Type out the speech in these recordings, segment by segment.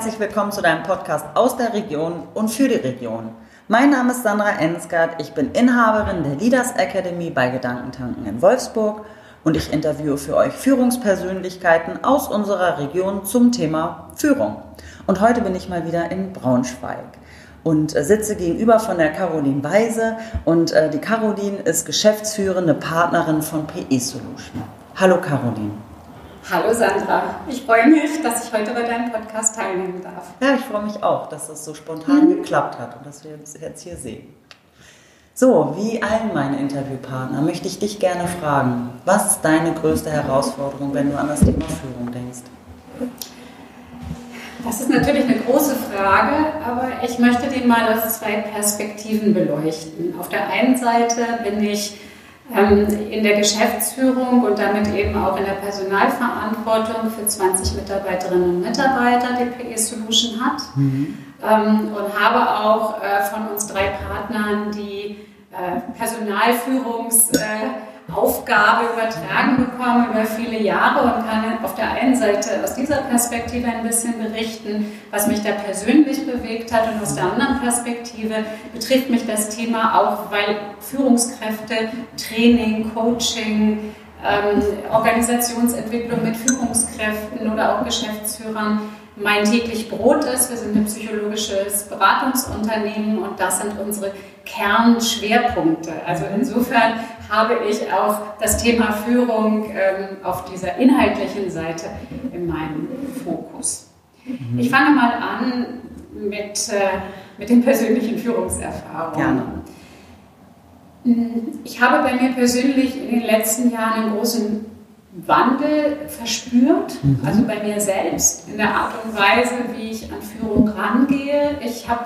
herzlich willkommen zu deinem Podcast aus der Region und für die Region. Mein Name ist Sandra Ensgard, ich bin Inhaberin der Leaders Academy bei Gedankentanken in Wolfsburg und ich interviewe für euch Führungspersönlichkeiten aus unserer Region zum Thema Führung. Und heute bin ich mal wieder in Braunschweig und äh, sitze gegenüber von der Caroline Weise und äh, die Caroline ist geschäftsführende Partnerin von PE Solution. Hallo Caroline. Hallo Sandra, ich freue mich, dass ich heute bei deinem Podcast teilnehmen darf. Ja, ich freue mich auch, dass das so spontan mhm. geklappt hat und dass wir uns jetzt hier sehen. So, wie allen meine Interviewpartner möchte ich dich gerne fragen, was ist deine größte Herausforderung, wenn du an das Thema Führung denkst? Das ist natürlich eine große Frage, aber ich möchte die mal aus zwei Perspektiven beleuchten. Auf der einen Seite bin ich in der Geschäftsführung und damit eben auch in der Personalverantwortung für 20 Mitarbeiterinnen und Mitarbeiter, die PE Solution hat. Mhm. Ähm, und habe auch äh, von uns drei Partnern die äh, Personalführungs- äh, Aufgabe übertragen bekommen über viele Jahre und kann auf der einen Seite aus dieser Perspektive ein bisschen berichten, was mich da persönlich bewegt hat und aus der anderen Perspektive betrifft mich das Thema auch, weil Führungskräfte, Training, Coaching, ähm, Organisationsentwicklung mit Führungskräften oder auch Geschäftsführern mein täglich Brot ist. Wir sind ein psychologisches Beratungsunternehmen und das sind unsere Kernschwerpunkte. Also insofern habe ich auch das Thema Führung ähm, auf dieser inhaltlichen Seite in meinem Fokus. Mhm. Ich fange mal an mit, äh, mit den persönlichen Führungserfahrungen. Gerne. Ich habe bei mir persönlich in den letzten Jahren einen großen Wandel verspürt, mhm. also bei mir selbst, in der Art und Weise, wie ich an Führung rangehe. Ich habe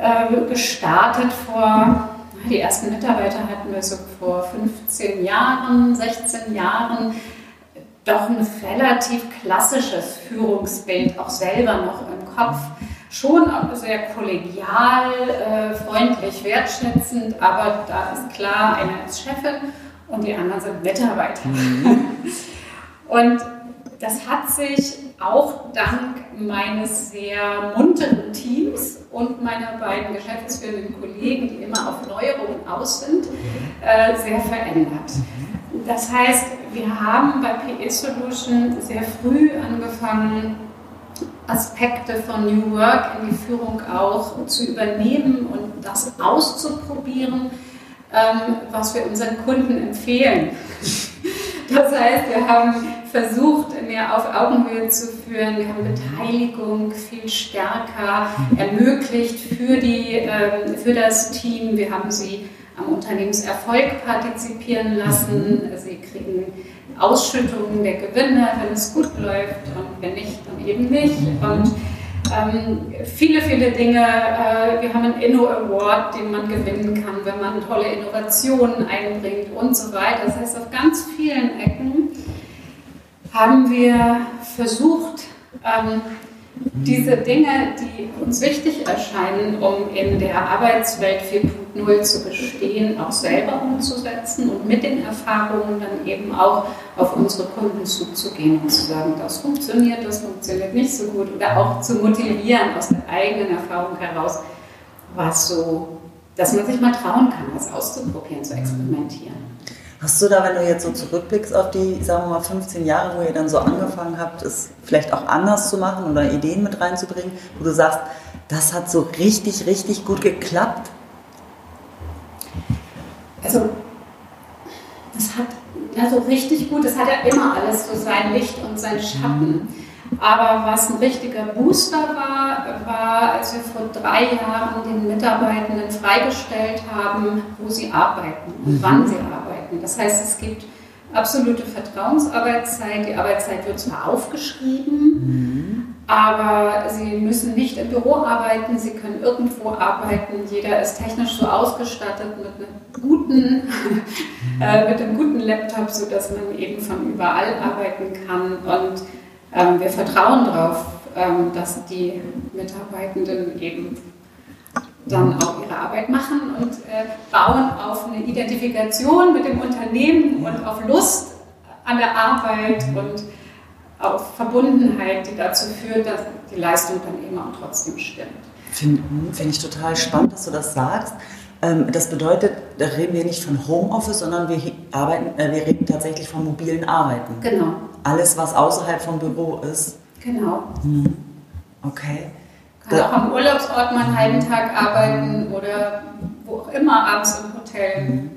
äh, gestartet vor, die ersten Mitarbeiter hatten wir so vor 15 Jahren, 16 Jahren, doch ein relativ klassisches Führungsbild auch selber noch im Kopf. Schon auch sehr kollegial, äh, freundlich, wertschätzend, aber da ist klar, einer ist Chefin und die anderen sind Mitarbeiter. Mhm. und das hat sich auch dank meines sehr munteren Teams und meiner beiden geschäftsführenden Kollegen, die immer auf Neuerungen aus sind, äh, sehr verändert. Das heißt, wir haben bei PE Solution sehr früh angefangen, Aspekte von New Work in die Führung auch zu übernehmen und das auszuprobieren, ähm, was wir unseren Kunden empfehlen. Das heißt, wir haben versucht, mehr auf Augenhöhe zu führen. Wir haben Beteiligung viel stärker ermöglicht für, die, ähm, für das Team. Wir haben sie am Unternehmenserfolg partizipieren lassen. Sie kriegen Ausschüttungen der Gewinne, wenn es gut läuft und wenn nicht, dann eben nicht. Und ähm, viele, viele Dinge. Äh, wir haben einen Inno Award, den man gewinnen kann, wenn man tolle Innovationen einbringt und so weiter. Das heißt, auf ganz vielen Ecken haben wir versucht, ähm, diese Dinge, die uns wichtig erscheinen, um in der Arbeitswelt 4.0 zu bestehen, auch selber umzusetzen und mit den Erfahrungen dann eben auch auf unsere Kunden zuzugehen und zu sagen, das funktioniert, das funktioniert nicht so gut oder auch zu motivieren aus der eigenen Erfahrung heraus, was so, dass man sich mal trauen kann, was auszuprobieren, zu experimentieren. Hast du da, wenn du jetzt so zurückblickst auf die, sagen wir mal, 15 Jahre, wo ihr dann so angefangen habt, es vielleicht auch anders zu machen oder Ideen mit reinzubringen, wo du sagst, das hat so richtig, richtig gut geklappt? Also, das hat ja so richtig gut, das hat ja immer alles so sein Licht und sein Schatten. Aber was ein richtiger Booster war, war, als wir vor drei Jahren den Mitarbeitenden freigestellt haben, wo sie arbeiten und mhm. wann sie arbeiten arbeiten. Das heißt, es gibt absolute Vertrauensarbeitszeit. Die Arbeitszeit wird zwar aufgeschrieben, mhm. aber Sie müssen nicht im Büro arbeiten, Sie können irgendwo arbeiten. Jeder ist technisch so ausgestattet mit einem guten, äh, mit einem guten Laptop, sodass man eben von überall arbeiten kann. Und ähm, wir vertrauen darauf, ähm, dass die Mitarbeitenden eben dann auch ihre Arbeit machen und äh, bauen auf eine Identifikation mit dem Unternehmen und auf Lust an der Arbeit und auf Verbundenheit, die dazu führt, dass die Leistung dann eben auch trotzdem stimmt. Finde find ich total spannend, dass du das sagst. Ähm, das bedeutet, da reden wir nicht von Homeoffice, sondern wir, arbeiten, äh, wir reden tatsächlich von mobilen Arbeiten. Genau. Alles, was außerhalb vom Büro ist. Genau. Hm. Okay. Kann auch am Urlaubsort mal einen halben Tag arbeiten oder wo auch immer, abends im Hotel.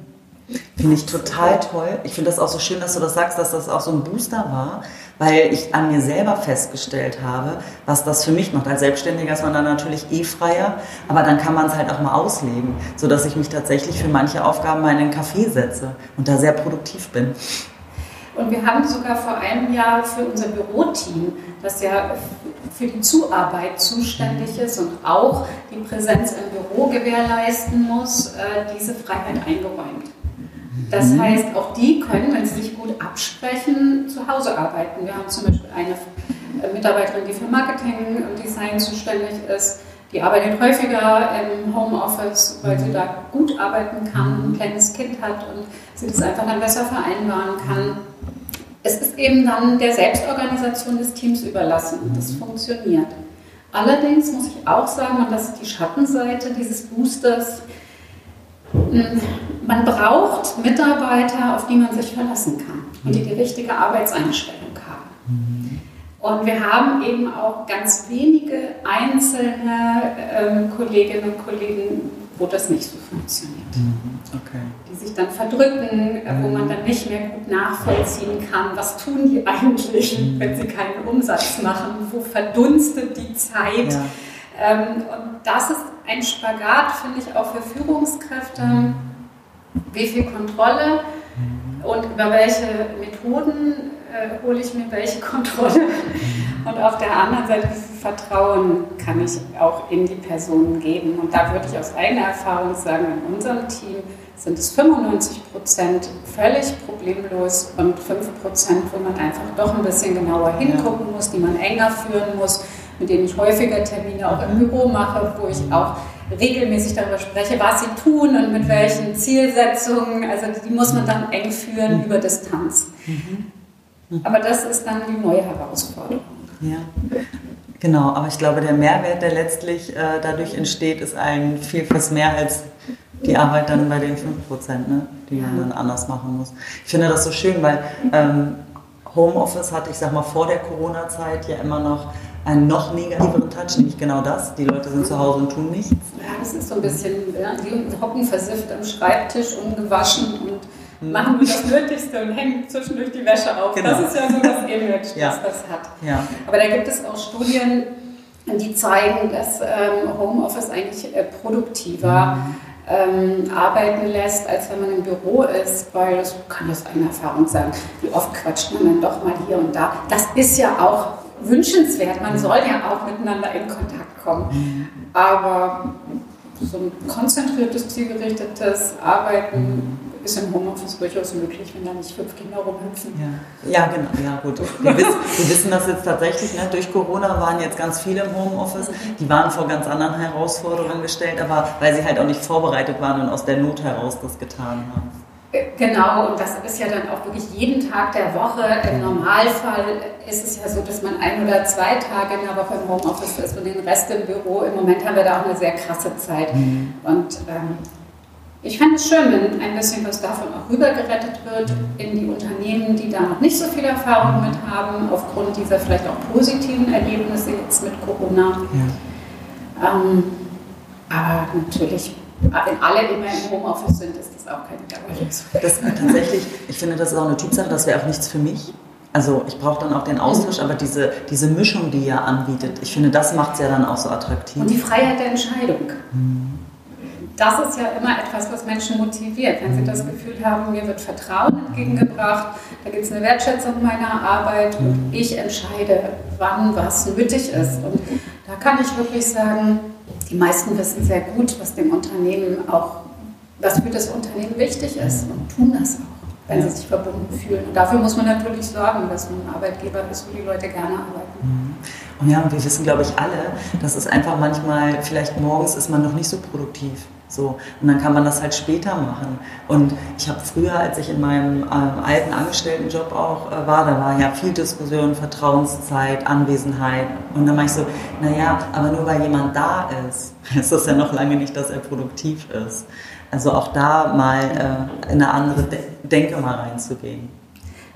Finde ich total toll. Ich finde das auch so schön, dass du das sagst, dass das auch so ein Booster war, weil ich an mir selber festgestellt habe, was das für mich macht. Als Selbstständiger ist man dann natürlich eh freier, aber dann kann man es halt auch mal auslegen, sodass ich mich tatsächlich für manche Aufgaben mal in den Café setze und da sehr produktiv bin. Und wir haben sogar vor einem Jahr für unser Büroteam, das ja für die Zuarbeit zuständig ist und auch die Präsenz im Büro gewährleisten muss, äh, diese Freiheit eingeräumt. Das mhm. heißt, auch die können, wenn sie sich gut absprechen, zu Hause arbeiten. Wir haben zum Beispiel eine äh, Mitarbeiterin, die für Marketing und Design zuständig ist. Die arbeitet häufiger im Homeoffice, weil sie da gut arbeiten kann, ein kleines Kind hat und sie das einfach dann besser vereinbaren kann. Es ist eben dann der Selbstorganisation des Teams überlassen und das funktioniert. Allerdings muss ich auch sagen, und das ist die Schattenseite dieses Boosters, hm, man braucht Mitarbeiter, auf die man sich verlassen kann und die die richtige Arbeitseinstellung haben. Und wir haben eben auch ganz wenige einzelne ähm, Kolleginnen und Kollegen, wo das nicht so funktioniert. Mhm. Okay. Die sich dann verdrücken, äh, wo man dann nicht mehr gut nachvollziehen kann, was tun die eigentlich, mhm. wenn sie keinen Umsatz machen, wo verdunstet die Zeit. Ja. Ähm, und das ist ein Spagat, finde ich, auch für Führungskräfte. Wie viel Kontrolle und über welche Methoden äh, hole ich mir welche Kontrolle? Und auf der anderen Seite, wie viel Vertrauen kann ich auch in die Personen geben? Und da würde ich aus eigener Erfahrung sagen, in unserem Team sind es 95 Prozent völlig problemlos und 5 Prozent, wo man einfach doch ein bisschen genauer hingucken muss, die man enger führen muss mit denen ich häufiger Termine auch im Büro mache, wo ich auch regelmäßig darüber spreche, was sie tun und mit welchen Zielsetzungen. Also die muss man dann eng führen mhm. über Distanz. Mhm. Aber das ist dann die neue Herausforderung. Ja. Genau, aber ich glaube, der Mehrwert, der letztlich äh, dadurch entsteht, ist ein Vielfaches mehr als die Arbeit dann bei den 5%, ne, die man dann anders machen muss. Ich finde das so schön, weil ähm, Homeoffice hat, ich sag mal, vor der Corona-Zeit ja immer noch einen noch negativeren Touch, nämlich genau das. Die Leute sind zu Hause und tun nichts. Ja, das ist so ein bisschen, ja, die hocken versifft am Schreibtisch, und hm. Machen nur das Nötigste und hängen zwischendurch die Wäsche auf. Genau. Das ist ja so das Image, ja. das das hat. Ja. Aber da gibt es auch Studien, die zeigen, dass ähm, Homeoffice eigentlich äh, produktiver mhm. ähm, arbeiten lässt, als wenn man im Büro ist, weil das kann das eine Erfahrung sein. Wie oft quatscht man dann doch mal hier und da. Das ist ja auch wünschenswert. Man soll ja auch miteinander in Kontakt kommen. Aber so ein konzentriertes, zielgerichtetes Arbeiten ist im Homeoffice durchaus möglich, wenn da nicht fünf Kinder rumhüpfen. Ja, ja genau. Ja, gut. Wir wissen, wir wissen das jetzt tatsächlich. Ne? Durch Corona waren jetzt ganz viele im Homeoffice. Die waren vor ganz anderen Herausforderungen gestellt, aber weil sie halt auch nicht vorbereitet waren und aus der Not heraus das getan haben. Genau, und das ist ja dann auch wirklich jeden Tag der Woche. Im Normalfall ist es ja so, dass man ein oder zwei Tage in der Woche im Homeoffice ist und den Rest im Büro. Im Moment haben wir da auch eine sehr krasse Zeit. Mhm. Und ähm, ich fände es schön, wenn ein bisschen was davon auch rübergerettet wird in die Unternehmen, die da noch nicht so viel Erfahrung mit haben, aufgrund dieser vielleicht auch positiven Ergebnisse jetzt mit Corona. Ja. Ähm, aber natürlich wenn alle immer im Homeoffice sind, ist das auch keine Dauerlösung. Das tatsächlich, ich finde, das ist auch eine Typsache, das wäre auch nichts für mich. Also ich brauche dann auch den Austausch, mhm. aber diese, diese Mischung, die ihr anbietet, ich finde, das macht es ja dann auch so attraktiv. Und die Freiheit der Entscheidung. Mhm. Das ist ja immer etwas, was Menschen motiviert. Wenn sie das Gefühl haben, mir wird Vertrauen entgegengebracht, da gibt es eine Wertschätzung meiner Arbeit und mhm. ich entscheide, wann was nötig ist. Und da kann ich wirklich sagen, die meisten wissen sehr gut, was dem Unternehmen auch, was für das Unternehmen wichtig ist und tun das auch, wenn sie sich verbunden fühlen. Und dafür muss man natürlich sorgen, dass man ein Arbeitgeber ist, wo die Leute gerne arbeiten. Und ja, wir wissen, glaube ich, alle, dass es einfach manchmal, vielleicht morgens ist man noch nicht so produktiv. So, und dann kann man das halt später machen. Und ich habe früher, als ich in meinem ähm, alten Angestelltenjob auch äh, war, da war ja viel Diskussion, Vertrauenszeit, Anwesenheit. Und dann mache ich so, naja, aber nur weil jemand da ist, ist das ja noch lange nicht, dass er produktiv ist. Also auch da mal äh, in eine andere De Denke mal reinzugehen.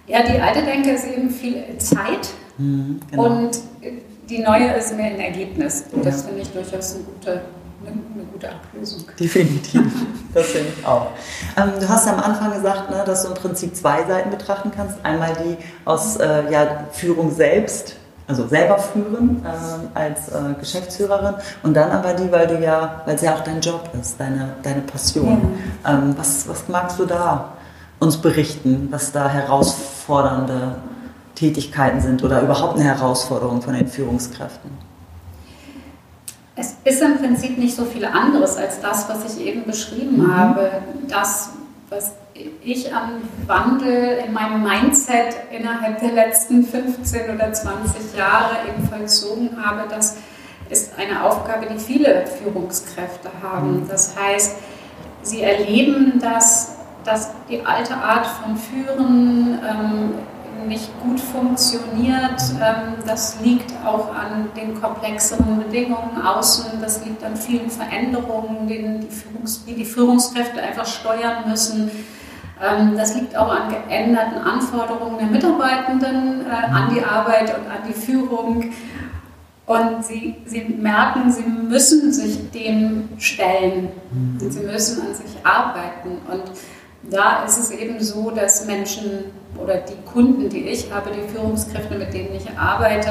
Ja, die alte Denke ist eben viel Zeit mhm, genau. und die neue ist mehr ein Ergebnis. Und das finde ich durchaus eine gute eine gute Ablösung. Definitiv, das finde ich auch. Ähm, du hast ja am Anfang gesagt, ne, dass du im Prinzip zwei Seiten betrachten kannst. Einmal die aus äh, ja, Führung selbst, also selber führen äh, als äh, Geschäftsführerin und dann aber die, weil du ja, weil es ja auch dein Job ist, deine, deine Passion. Ja. Ähm, was, was magst du da uns berichten, was da herausfordernde Tätigkeiten sind oder überhaupt eine Herausforderung von den Führungskräften? Es ist im Prinzip nicht so viel anderes als das, was ich eben beschrieben mhm. habe. Das, was ich an Wandel in meinem Mindset innerhalb der letzten 15 oder 20 Jahre eben vollzogen habe, das ist eine Aufgabe, die viele Führungskräfte haben. Mhm. Das heißt, sie erleben, dass, dass die alte Art von Führen ähm, nicht gut funktioniert. Ähm, das liegt auch an den komplexeren Bedingungen außen, das liegt an vielen Veränderungen, die die, Führungs die, die Führungskräfte einfach steuern müssen. Ähm, das liegt auch an geänderten Anforderungen der Mitarbeitenden äh, an die Arbeit und an die Führung. Und sie, sie merken, sie müssen sich dem stellen. Und sie müssen an sich arbeiten. Und da ist es eben so, dass Menschen oder die Kunden, die ich habe, die Führungskräfte, mit denen ich arbeite,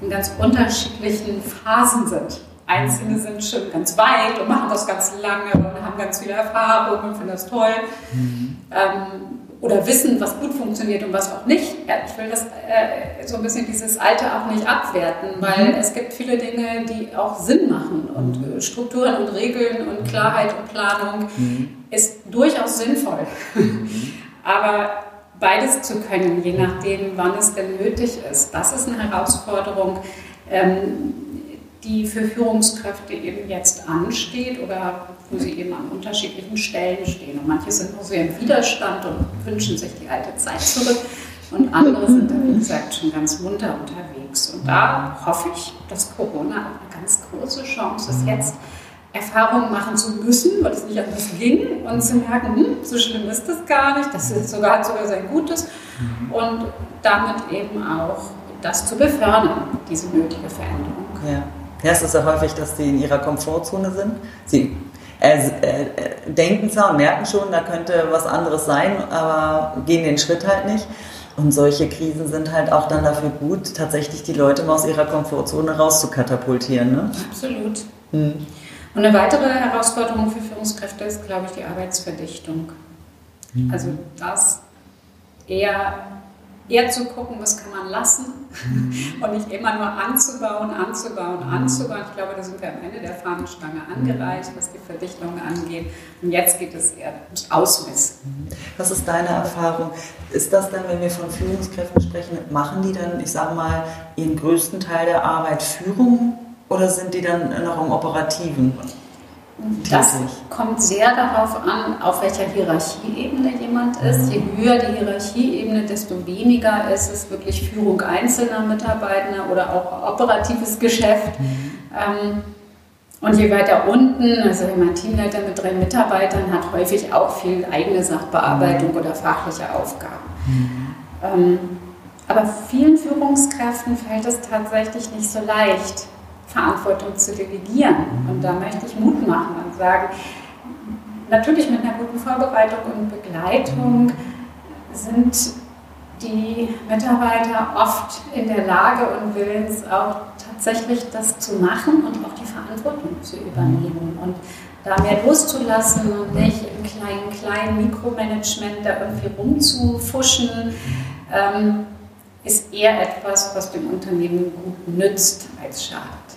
in ganz unterschiedlichen Phasen sind. Einzelne sind schon ganz weit und machen das ganz lange und haben ganz viele Erfahrungen und finden das toll. Mhm. Ähm, oder wissen, was gut funktioniert und was auch nicht. Ich will das äh, so ein bisschen dieses Alte auch nicht abwerten, weil mhm. es gibt viele Dinge, die auch Sinn machen und mhm. Strukturen und Regeln und Klarheit und Planung mhm. ist durchaus sinnvoll. Mhm. Aber beides zu können, je nachdem, wann es denn nötig ist, das ist eine Herausforderung. Ähm, die für Führungskräfte eben jetzt ansteht oder wo sie eben an unterschiedlichen Stellen stehen. Und manche sind nur sehr im Widerstand und wünschen sich die alte Zeit zurück. Und andere sind da, wie gesagt, schon ganz munter unterwegs. Und da hoffe ich, dass Corona eine ganz große Chance ist, jetzt Erfahrungen machen zu müssen, weil es nicht anders ging und zu merken, hm, so schlimm ist das gar nicht, das ist sogar, hat sogar sein Gutes und damit eben auch das zu befördern, diese nötige Veränderung. Ja. Ja, es ist ja häufig, dass die in ihrer Komfortzone sind. Sie äh, äh, denken zwar und merken schon, da könnte was anderes sein, aber gehen den Schritt halt nicht. Und solche Krisen sind halt auch dann dafür gut, tatsächlich die Leute mal aus ihrer Komfortzone rauszukatapultieren. Ne? Absolut. Hm. Und eine weitere Herausforderung für Führungskräfte ist, glaube ich, die Arbeitsverdichtung. Hm. Also das eher eher zu gucken, was kann man lassen mhm. und nicht immer nur anzubauen, anzubauen, mhm. anzubauen. Ich glaube, da sind wir am Ende der Fahnenstange angereicht, was die Verdichtung angeht. Und jetzt geht es eher ums Ausmessen. Mhm. Was ist deine Erfahrung? Ist das dann, wenn wir von Führungskräften sprechen, machen die dann, ich sage mal, ihren größten Teil der Arbeit Führung oder sind die dann noch im Operativen? Das kommt sehr darauf an, auf welcher Hierarchieebene jemand ist. Je höher die Hierarchieebene, desto weniger ist es wirklich Führung einzelner Mitarbeiter oder auch operatives Geschäft. Mhm. Ähm, und je weiter unten, also wenn man Teamleiter mit drei Mitarbeitern hat, häufig auch viel eigene Sachbearbeitung mhm. oder fachliche Aufgaben. Mhm. Ähm, aber vielen Führungskräften fällt es tatsächlich nicht so leicht, Verantwortung zu delegieren. Und da möchte ich Mut machen und sagen, natürlich mit einer guten Vorbereitung und Begleitung sind die Mitarbeiter oft in der Lage und willens auch tatsächlich das zu machen und auch die Verantwortung zu übernehmen und da mehr loszulassen und nicht im kleinen, kleinen Mikromanagement da irgendwie rumzufuschen. Ähm, ist eher etwas, was dem Unternehmen gut nützt als schadet.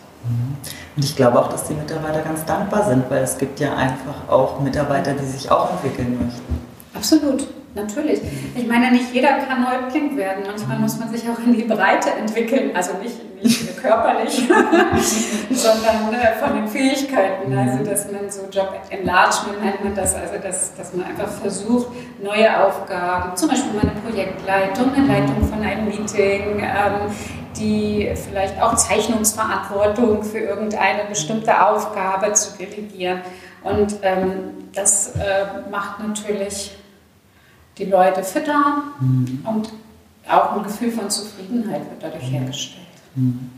Und ich glaube auch, dass die Mitarbeiter ganz dankbar sind, weil es gibt ja einfach auch Mitarbeiter, die sich auch entwickeln möchten. Absolut. Natürlich. Ich meine, nicht jeder kann Häuptling werden. Manchmal muss man sich auch in die Breite entwickeln. Also nicht, nicht körperlich, sondern äh, von den Fähigkeiten. Also, dass man so Job Enlargement nennt man das. Also, dass, dass man einfach versucht, neue Aufgaben, zum Beispiel meine Projektleitung, eine Leitung von einem Meeting, ähm, die vielleicht auch Zeichnungsverantwortung für irgendeine bestimmte Aufgabe zu delegieren. Und ähm, das äh, macht natürlich die Leute fitter mhm. und auch ein Gefühl von Zufriedenheit wird dadurch mhm. hergestellt. Mhm.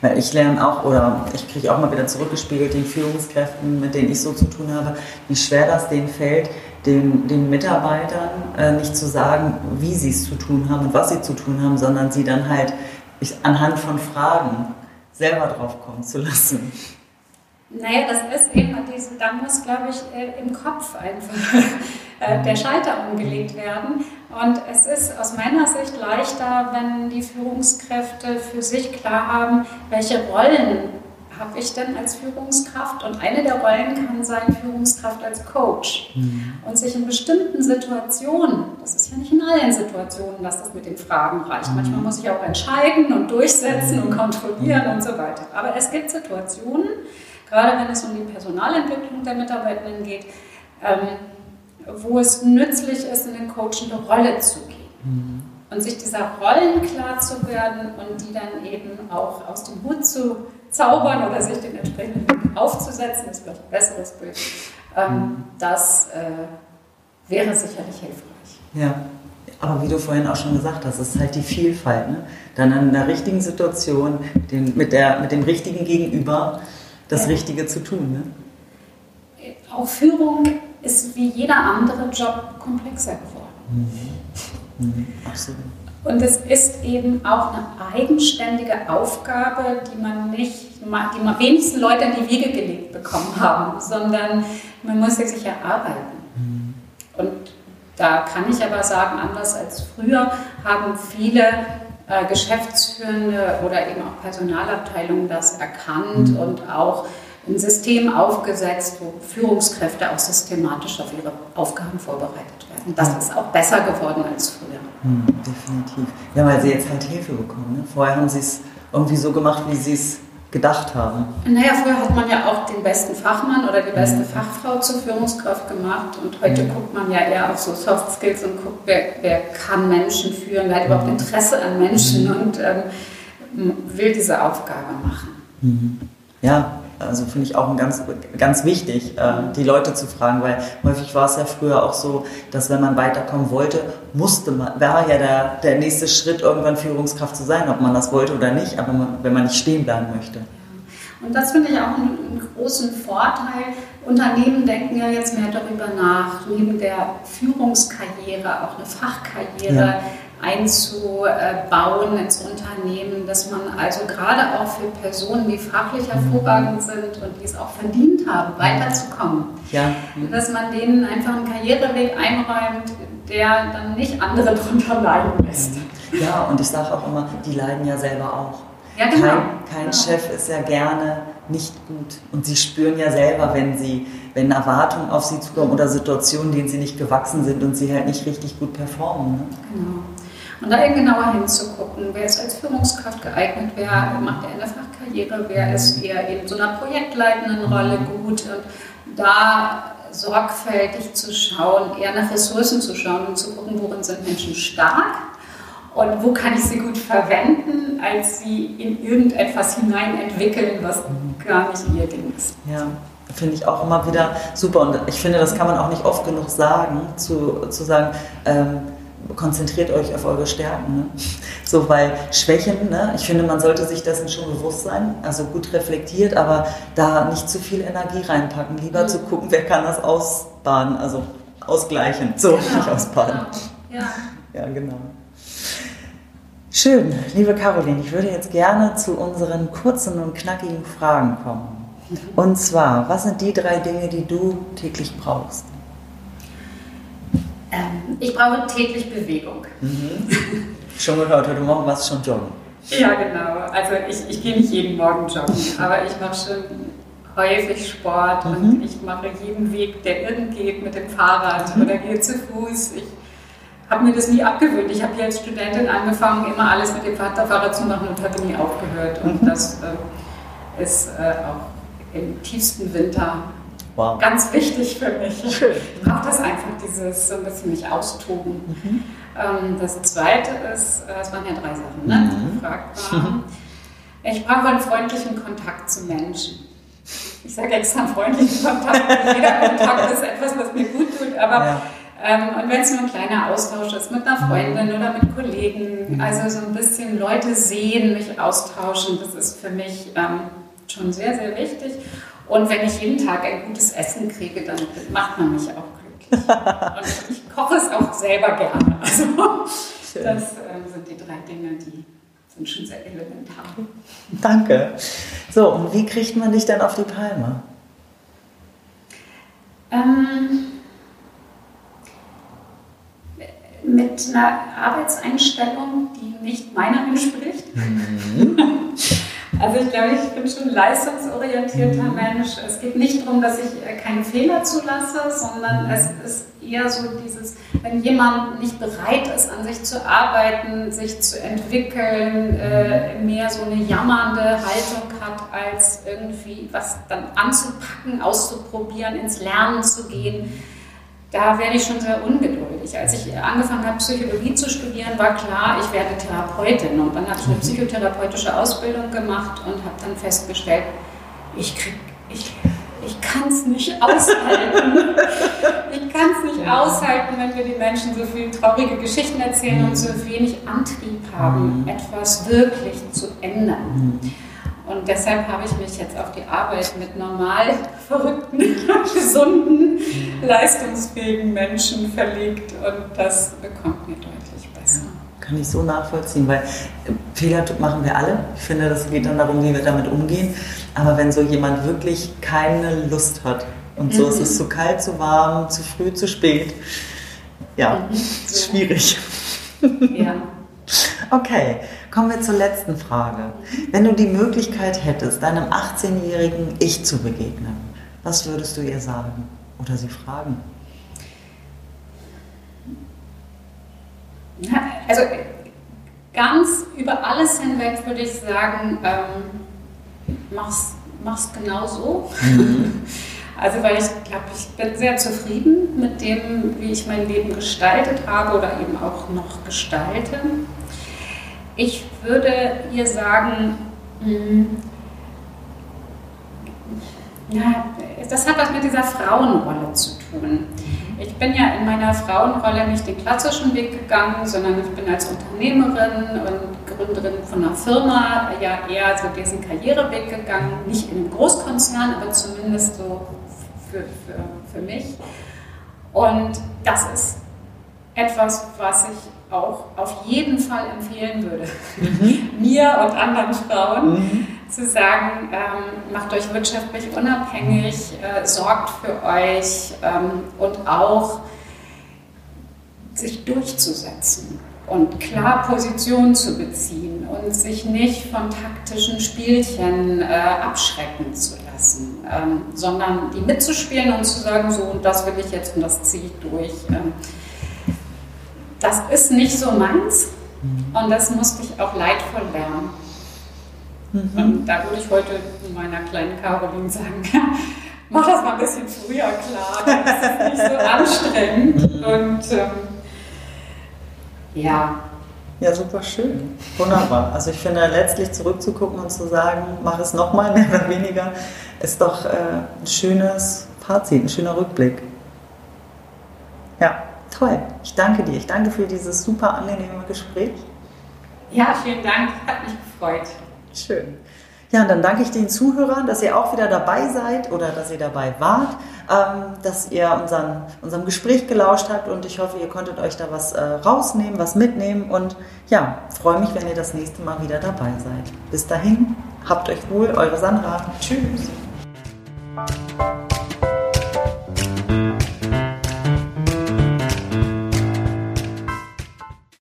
Weil ich lerne auch, oder ich kriege auch mal wieder zurückgespiegelt, den Führungskräften, mit denen ich so zu tun habe, wie schwer das denen fällt, den, den Mitarbeitern äh, nicht zu sagen, wie sie es zu tun haben und was sie zu tun haben, sondern sie dann halt ich, anhand von Fragen selber drauf kommen zu lassen. Naja, das ist eben diese, da muss, glaube ich, äh, im Kopf einfach äh, der Schalter umgelegt werden. Und es ist aus meiner Sicht leichter, wenn die Führungskräfte für sich klar haben, welche Rollen habe ich denn als Führungskraft? Und eine der Rollen kann sein Führungskraft als Coach. Mhm. Und sich in bestimmten Situationen, das ist ja nicht in allen Situationen, dass das mit den Fragen reicht. Mhm. Manchmal muss ich auch entscheiden und durchsetzen und mhm. kontrollieren mhm. und so weiter. Aber es gibt Situationen, gerade wenn es um die Personalentwicklung der Mitarbeitenden geht, ähm, wo es nützlich ist, in eine coachende Rolle zu gehen. Mhm. Und sich dieser Rollen klar zu werden und die dann eben auch aus dem Hut zu zaubern oder sich den entsprechenden aufzusetzen, ist vielleicht ein besseres Bild. Ähm, mhm. das äh, wäre sicherlich hilfreich. Ja. Aber wie du vorhin auch schon gesagt hast, ist halt die Vielfalt. Ne? Dann in der richtigen Situation, den, mit, der, mit dem richtigen Gegenüber, das ja. Richtige zu tun. Ne? Auch Führung ist wie jeder andere Job komplexer geworden. Mhm. Mhm. Absolut. Und es ist eben auch eine eigenständige Aufgabe, die man nicht, die man wenigsten Leute in die Wiege gelegt bekommen haben, sondern man muss sie sich erarbeiten. Mhm. Und da kann ich aber sagen, anders als früher haben viele äh, Geschäftsführende oder eben auch Personalabteilungen das erkannt mhm. und auch ein System aufgesetzt, wo Führungskräfte auch systematisch auf ihre Aufgaben vorbereitet werden. Das ist auch besser geworden als früher. Hm, definitiv. Ja, weil sie jetzt halt Hilfe bekommen. Ne? Vorher haben sie es irgendwie so gemacht, wie sie es gedacht haben. Naja, früher hat man ja auch den besten Fachmann oder die beste mhm. Fachfrau zur Führungskraft gemacht und heute mhm. guckt man ja eher auf so Soft Skills und guckt, wer, wer kann Menschen führen, wer hat überhaupt hm. Interesse an Menschen mhm. und ähm, will diese Aufgabe machen. Mhm. Ja, also finde ich auch ein ganz, ganz wichtig, äh, die Leute zu fragen, weil häufig war es ja früher auch so, dass wenn man weiterkommen wollte, musste man, war ja der, der nächste Schritt, irgendwann Führungskraft zu sein, ob man das wollte oder nicht, aber man, wenn man nicht stehen bleiben möchte. Und das finde ich auch einen, einen, großen Vorteil. Unternehmen denken ja jetzt mehr darüber nach, neben der Führungskarriere auch eine Fachkarriere. Ja einzubauen ins Unternehmen, dass man also gerade auch für Personen, die fachlich hervorragend sind und die es auch verdient haben, weiterzukommen, ja. dass man denen einfach einen Karriereweg einräumt, der dann nicht andere darunter leiden lässt. Ja, und ich sage auch immer, die leiden ja selber auch. Ja, genau. Kein, kein genau. Chef ist ja gerne nicht gut. Und sie spüren ja selber, wenn sie, wenn Erwartungen auf sie zukommen oder Situationen, denen sie nicht gewachsen sind und sie halt nicht richtig gut performen. Ne? Genau. Und da eben genauer hinzugucken, wer ist als Führungskraft geeignet, wer macht er eine Fachkarriere, wer ist eher in so einer projektleitenden Rolle gut und da sorgfältig zu schauen, eher nach Ressourcen zu schauen und zu gucken, worin sind Menschen stark und wo kann ich sie gut verwenden, als sie in irgendetwas hinein entwickeln, was gar nicht ihr Ding ist. Ja finde ich auch immer wieder super. Und ich finde, das kann man auch nicht oft genug sagen, zu, zu sagen, ähm, konzentriert euch auf eure Stärken. Ne? So, weil Schwächen, ne? ich finde, man sollte sich dessen schon bewusst sein, also gut reflektiert, aber da nicht zu viel Energie reinpacken. Lieber mhm. zu gucken, wer kann das ausbaden, also ausgleichen, so genau. nicht ausbaden. Ja. ja, genau. Schön, liebe Caroline, ich würde jetzt gerne zu unseren kurzen und knackigen Fragen kommen. Mhm. Und zwar, was sind die drei Dinge, die du täglich brauchst? Ähm, ich brauche täglich Bewegung. Mhm. Schon gehört, heute Morgen warst du schon joggen. Ja, genau. Also ich, ich gehe nicht jeden Morgen joggen, aber ich mache schon häufig Sport mhm. und ich mache jeden Weg, der irgend geht, mit dem Fahrrad mhm. oder gehe zu Fuß. Ich habe mir das nie abgewöhnt. Ich habe hier als Studentin angefangen, immer alles mit dem Vaterfahrer zu machen und habe nie aufgehört. Und mhm. das äh, ist äh, auch im tiefsten Winter wow. ganz wichtig für mich. Schön. Ich brauche das einfach, dieses so ein bisschen mich austoben. Mhm. Ähm, das zweite ist, äh, es waren ja drei Sachen, ne, die mhm. gefragt waren. Ich brauche einen freundlichen Kontakt zu Menschen. Ich sage extra freundlichen Kontakt, jeder Kontakt ist etwas, was mir gut tut, aber ja. ähm, und wenn es nur ein kleiner Austausch ist mit einer Freundin oder mit Kollegen, mhm. also so ein bisschen Leute sehen, mich austauschen, das ist für mich ähm, schon sehr, sehr wichtig. Und wenn ich jeden Tag ein gutes Essen kriege, dann macht man mich auch glücklich. Und ich koche es auch selber gerne. Also das ähm, sind die drei Dinge, die sind schon sehr elementar. Danke. So, und wie kriegt man dich denn auf die Palme? Ähm, mit einer Arbeitseinstellung, die nicht meiner entspricht. Mhm. Also ich glaube, ich bin schon ein leistungsorientierter. Mensch. Es geht nicht darum, dass ich äh, keine Fehler zulasse, sondern es ist eher so dieses, wenn jemand nicht bereit ist, an sich zu arbeiten, sich zu entwickeln, äh, mehr so eine jammernde Haltung hat, als irgendwie was dann anzupacken, auszuprobieren, ins Lernen zu gehen da werde ich schon sehr ungeduldig. Als ich angefangen habe, Psychologie zu studieren, war klar, ich werde Therapeutin. Und dann habe ich eine mhm. psychotherapeutische Ausbildung gemacht und habe dann festgestellt, ich krieg, ich, ich kann es nicht aushalten. ich kann es nicht aushalten, wenn wir die Menschen so viele traurige Geschichten erzählen und so wenig Antrieb haben, mhm. etwas wirklich zu ändern. Und deshalb habe ich mich jetzt auf die Arbeit mit normal verrückten, gesunden, leistungsfähigen Menschen verlegt und das bekommt mir deutlich besser. Kann ich so nachvollziehen, weil Fehler machen wir alle. Ich finde, das geht dann darum, wie wir damit umgehen. Aber wenn so jemand wirklich keine Lust hat und so, mhm. es ist zu kalt, zu warm, zu früh, zu spät, ja, mhm. ist schwierig. Ja. Okay, kommen wir zur letzten Frage. Wenn du die Möglichkeit hättest, deinem 18-jährigen Ich zu begegnen, was würdest du ihr sagen oder sie fragen? Also ganz über alles hinweg würde ich sagen, ähm, mach's, mach's genau so. Mhm. Also weil ich glaube, ich bin sehr zufrieden mit dem, wie ich mein Leben gestaltet habe oder eben auch noch gestalte. Ich würde ihr sagen, hm, ja, das hat was mit dieser Frauenrolle zu tun. Ich bin ja in meiner Frauenrolle nicht den klassischen Weg gegangen, sondern ich bin als Unternehmerin und Gründerin von einer Firma ja eher so diesen Karriereweg gegangen, nicht in einem Großkonzern, aber zumindest so für, für, für mich. Und das ist etwas, was ich auch auf jeden Fall empfehlen würde, mhm. mir und anderen Frauen, mhm. zu sagen, ähm, macht euch wirtschaftlich unabhängig, äh, sorgt für euch ähm, und auch sich durchzusetzen und klar Position zu beziehen und sich nicht von taktischen Spielchen äh, abschrecken zu lassen, ähm, sondern die mitzuspielen und zu sagen, so, das will ich jetzt und das ziehe ich durch. Ähm, das ist nicht so meins mhm. und das musste ich auch leidvoll lernen. Mhm. Und da würde ich heute meiner kleinen Caroline sagen, mach das mal ein bisschen früher klar, das ist nicht so anstrengend. Mhm. Und ähm, ja. Ja, super schön. Wunderbar. Also ich finde, letztlich zurückzugucken und zu sagen, mach es nochmal, mehr oder weniger, ist doch äh, ein schönes Fazit, ein schöner Rückblick. Toll. Ich danke dir. Ich danke für dieses super angenehme Gespräch. Ja, vielen Dank. Hat mich gefreut. Schön. Ja, und dann danke ich den Zuhörern, dass ihr auch wieder dabei seid oder dass ihr dabei wart, ähm, dass ihr unseren, unserem Gespräch gelauscht habt und ich hoffe, ihr konntet euch da was äh, rausnehmen, was mitnehmen und ja, freue mich, wenn ihr das nächste Mal wieder dabei seid. Bis dahin, habt euch wohl, eure Sandra. Tschüss.